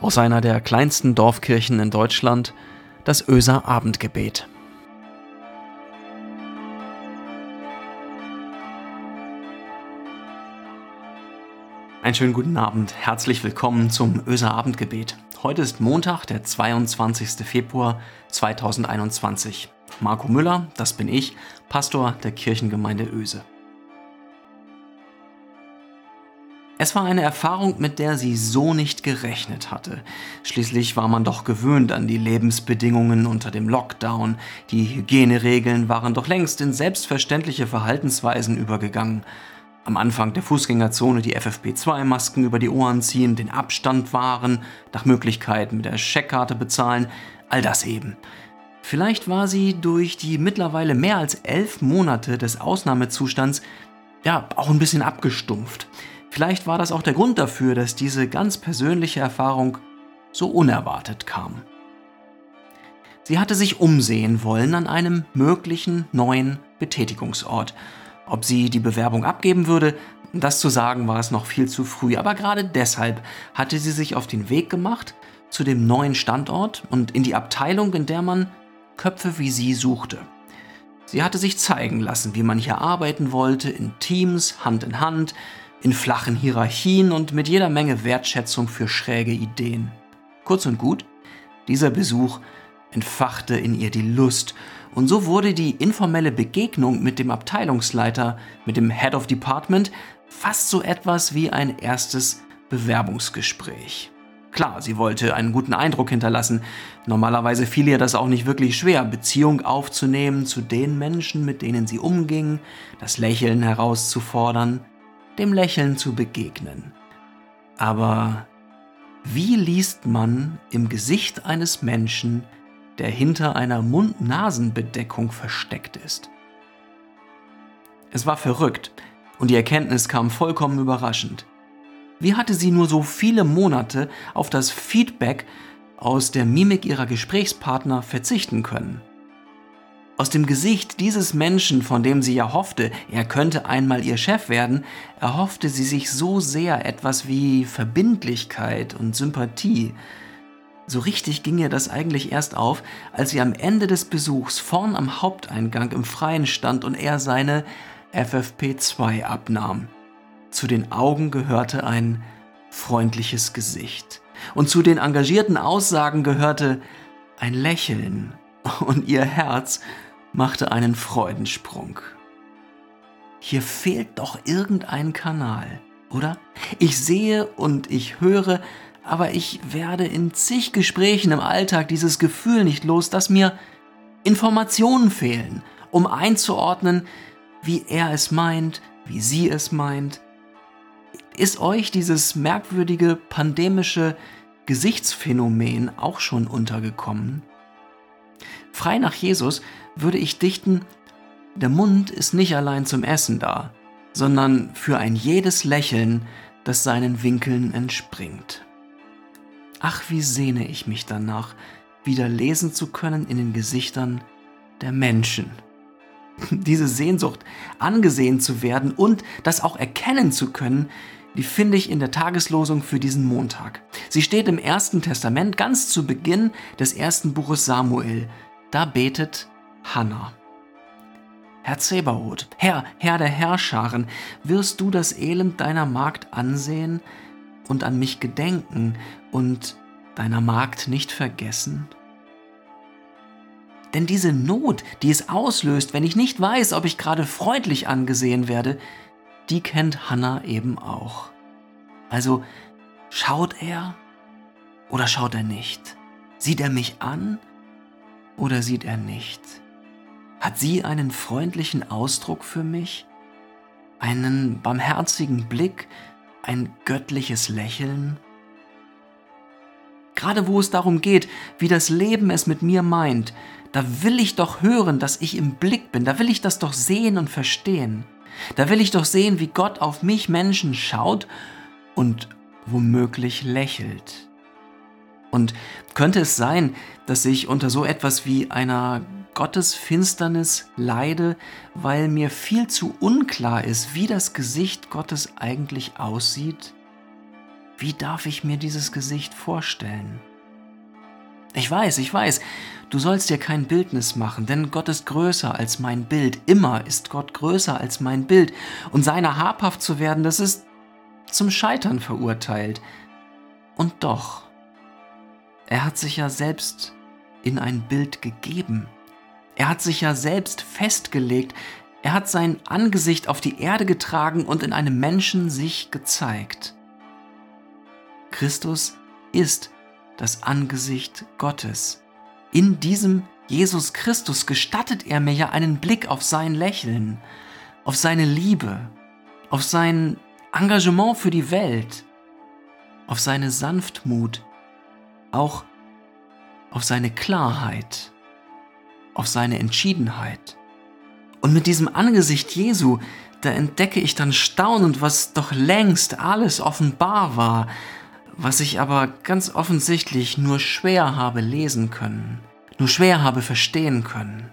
aus einer der kleinsten Dorfkirchen in Deutschland, das Öser Abendgebet. Einen schönen guten Abend, herzlich willkommen zum Öser Abendgebet. Heute ist Montag, der 22. Februar 2021. Marco Müller, das bin ich, Pastor der Kirchengemeinde Öse. Es war eine Erfahrung, mit der sie so nicht gerechnet hatte. Schließlich war man doch gewöhnt an die Lebensbedingungen unter dem Lockdown. Die Hygieneregeln waren doch längst in selbstverständliche Verhaltensweisen übergegangen. Am Anfang der Fußgängerzone die FFP2-Masken über die Ohren ziehen, den Abstand wahren, nach Möglichkeit mit der Scheckkarte bezahlen, all das eben. Vielleicht war sie durch die mittlerweile mehr als elf Monate des Ausnahmezustands ja auch ein bisschen abgestumpft. Vielleicht war das auch der Grund dafür, dass diese ganz persönliche Erfahrung so unerwartet kam. Sie hatte sich umsehen wollen an einem möglichen neuen Betätigungsort. Ob sie die Bewerbung abgeben würde, das zu sagen war es noch viel zu früh, aber gerade deshalb hatte sie sich auf den Weg gemacht zu dem neuen Standort und in die Abteilung, in der man Köpfe wie sie suchte. Sie hatte sich zeigen lassen, wie man hier arbeiten wollte, in Teams, Hand in Hand, in flachen Hierarchien und mit jeder Menge Wertschätzung für schräge Ideen. Kurz und gut, dieser Besuch entfachte in ihr die Lust und so wurde die informelle Begegnung mit dem Abteilungsleiter, mit dem Head of Department, fast so etwas wie ein erstes Bewerbungsgespräch. Klar, sie wollte einen guten Eindruck hinterlassen. Normalerweise fiel ihr das auch nicht wirklich schwer, Beziehung aufzunehmen zu den Menschen, mit denen sie umging, das Lächeln herauszufordern dem Lächeln zu begegnen. Aber wie liest man im Gesicht eines Menschen, der hinter einer Mund-Nasen-Bedeckung versteckt ist? Es war verrückt und die Erkenntnis kam vollkommen überraschend. Wie hatte sie nur so viele Monate auf das Feedback aus der Mimik ihrer Gesprächspartner verzichten können? Aus dem Gesicht dieses Menschen, von dem sie ja hoffte, er könnte einmal ihr Chef werden, erhoffte sie sich so sehr etwas wie Verbindlichkeit und Sympathie. So richtig ging ihr das eigentlich erst auf, als sie am Ende des Besuchs vorn am Haupteingang im Freien stand und er seine FFP2 abnahm. Zu den Augen gehörte ein freundliches Gesicht. Und zu den engagierten Aussagen gehörte ein Lächeln. Und ihr Herz machte einen Freudensprung. Hier fehlt doch irgendein Kanal, oder? Ich sehe und ich höre, aber ich werde in zig Gesprächen im Alltag dieses Gefühl nicht los, dass mir Informationen fehlen, um einzuordnen, wie er es meint, wie sie es meint. Ist euch dieses merkwürdige pandemische Gesichtsphänomen auch schon untergekommen? Frei nach Jesus würde ich dichten, der Mund ist nicht allein zum Essen da, sondern für ein jedes Lächeln, das seinen Winkeln entspringt. Ach, wie sehne ich mich danach, wieder lesen zu können in den Gesichtern der Menschen. Diese Sehnsucht, angesehen zu werden und das auch erkennen zu können, die finde ich in der Tageslosung für diesen Montag. Sie steht im Ersten Testament ganz zu Beginn des ersten Buches Samuel. Da betet Hannah. Herr Zebaoth, Herr, Herr der Herrscharen, wirst du das Elend deiner Magd ansehen und an mich gedenken und deiner Magd nicht vergessen? Denn diese Not, die es auslöst, wenn ich nicht weiß, ob ich gerade freundlich angesehen werde, die kennt Hannah eben auch. Also schaut er oder schaut er nicht? Sieht er mich an oder sieht er nicht? Hat sie einen freundlichen Ausdruck für mich? Einen barmherzigen Blick? Ein göttliches Lächeln? Gerade wo es darum geht, wie das Leben es mit mir meint, da will ich doch hören, dass ich im Blick bin, da will ich das doch sehen und verstehen. Da will ich doch sehen, wie Gott auf mich Menschen schaut und womöglich lächelt. Und könnte es sein, dass ich unter so etwas wie einer Gottesfinsternis leide, weil mir viel zu unklar ist, wie das Gesicht Gottes eigentlich aussieht? Wie darf ich mir dieses Gesicht vorstellen? Ich weiß, ich weiß, du sollst dir kein Bildnis machen, denn Gott ist größer als mein Bild. Immer ist Gott größer als mein Bild. Und seiner habhaft zu werden, das ist zum Scheitern verurteilt. Und doch, er hat sich ja selbst in ein Bild gegeben. Er hat sich ja selbst festgelegt. Er hat sein Angesicht auf die Erde getragen und in einem Menschen sich gezeigt. Christus ist das Angesicht Gottes. In diesem Jesus Christus gestattet er mir ja einen Blick auf sein Lächeln, auf seine Liebe, auf sein Engagement für die Welt, auf seine Sanftmut, auch auf seine Klarheit, auf seine Entschiedenheit. Und mit diesem Angesicht Jesu, da entdecke ich dann staunend, was doch längst alles offenbar war, was ich aber ganz offensichtlich nur schwer habe lesen können, nur schwer habe verstehen können.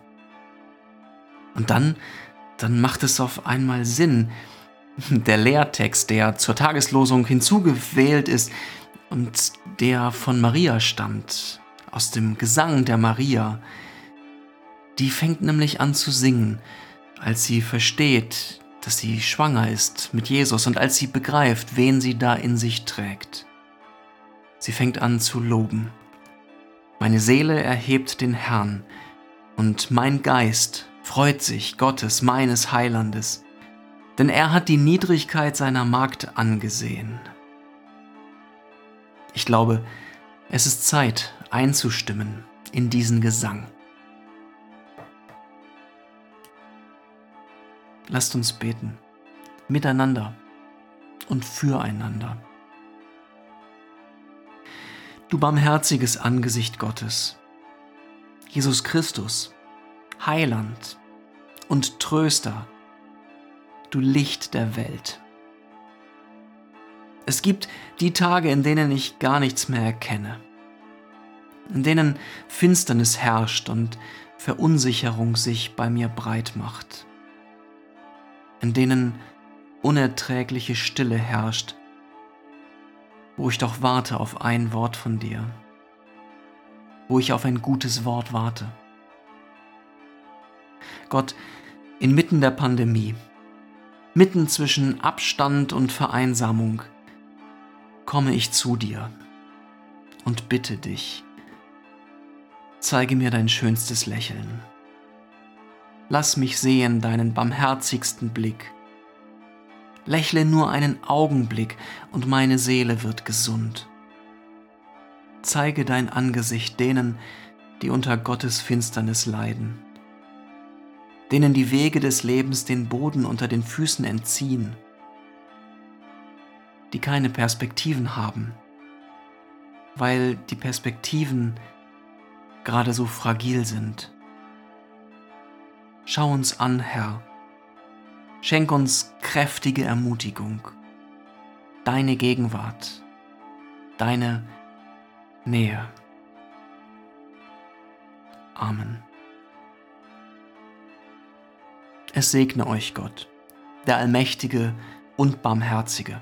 Und dann, dann macht es auf einmal Sinn, der Lehrtext, der zur Tageslosung hinzugewählt ist und der von Maria stammt, aus dem Gesang der Maria, die fängt nämlich an zu singen, als sie versteht, dass sie schwanger ist mit Jesus und als sie begreift, wen sie da in sich trägt. Sie fängt an zu loben. Meine Seele erhebt den Herrn, und mein Geist freut sich Gottes, meines Heilandes, denn er hat die Niedrigkeit seiner Magd angesehen. Ich glaube, es ist Zeit einzustimmen in diesen Gesang. Lasst uns beten, miteinander und füreinander. Du barmherziges Angesicht Gottes, Jesus Christus, Heiland und Tröster, du Licht der Welt. Es gibt die Tage, in denen ich gar nichts mehr erkenne, in denen Finsternis herrscht und Verunsicherung sich bei mir breit macht, in denen unerträgliche Stille herrscht wo ich doch warte auf ein Wort von dir, wo ich auf ein gutes Wort warte. Gott, inmitten der Pandemie, mitten zwischen Abstand und Vereinsamung, komme ich zu dir und bitte dich, zeige mir dein schönstes Lächeln. Lass mich sehen deinen barmherzigsten Blick Lächle nur einen Augenblick und meine Seele wird gesund. Zeige dein Angesicht denen, die unter Gottes Finsternis leiden, denen die Wege des Lebens den Boden unter den Füßen entziehen, die keine Perspektiven haben, weil die Perspektiven gerade so fragil sind. Schau uns an, Herr, Schenk uns kräftige Ermutigung, deine Gegenwart, deine Nähe. Amen. Es segne euch Gott, der Allmächtige und Barmherzige,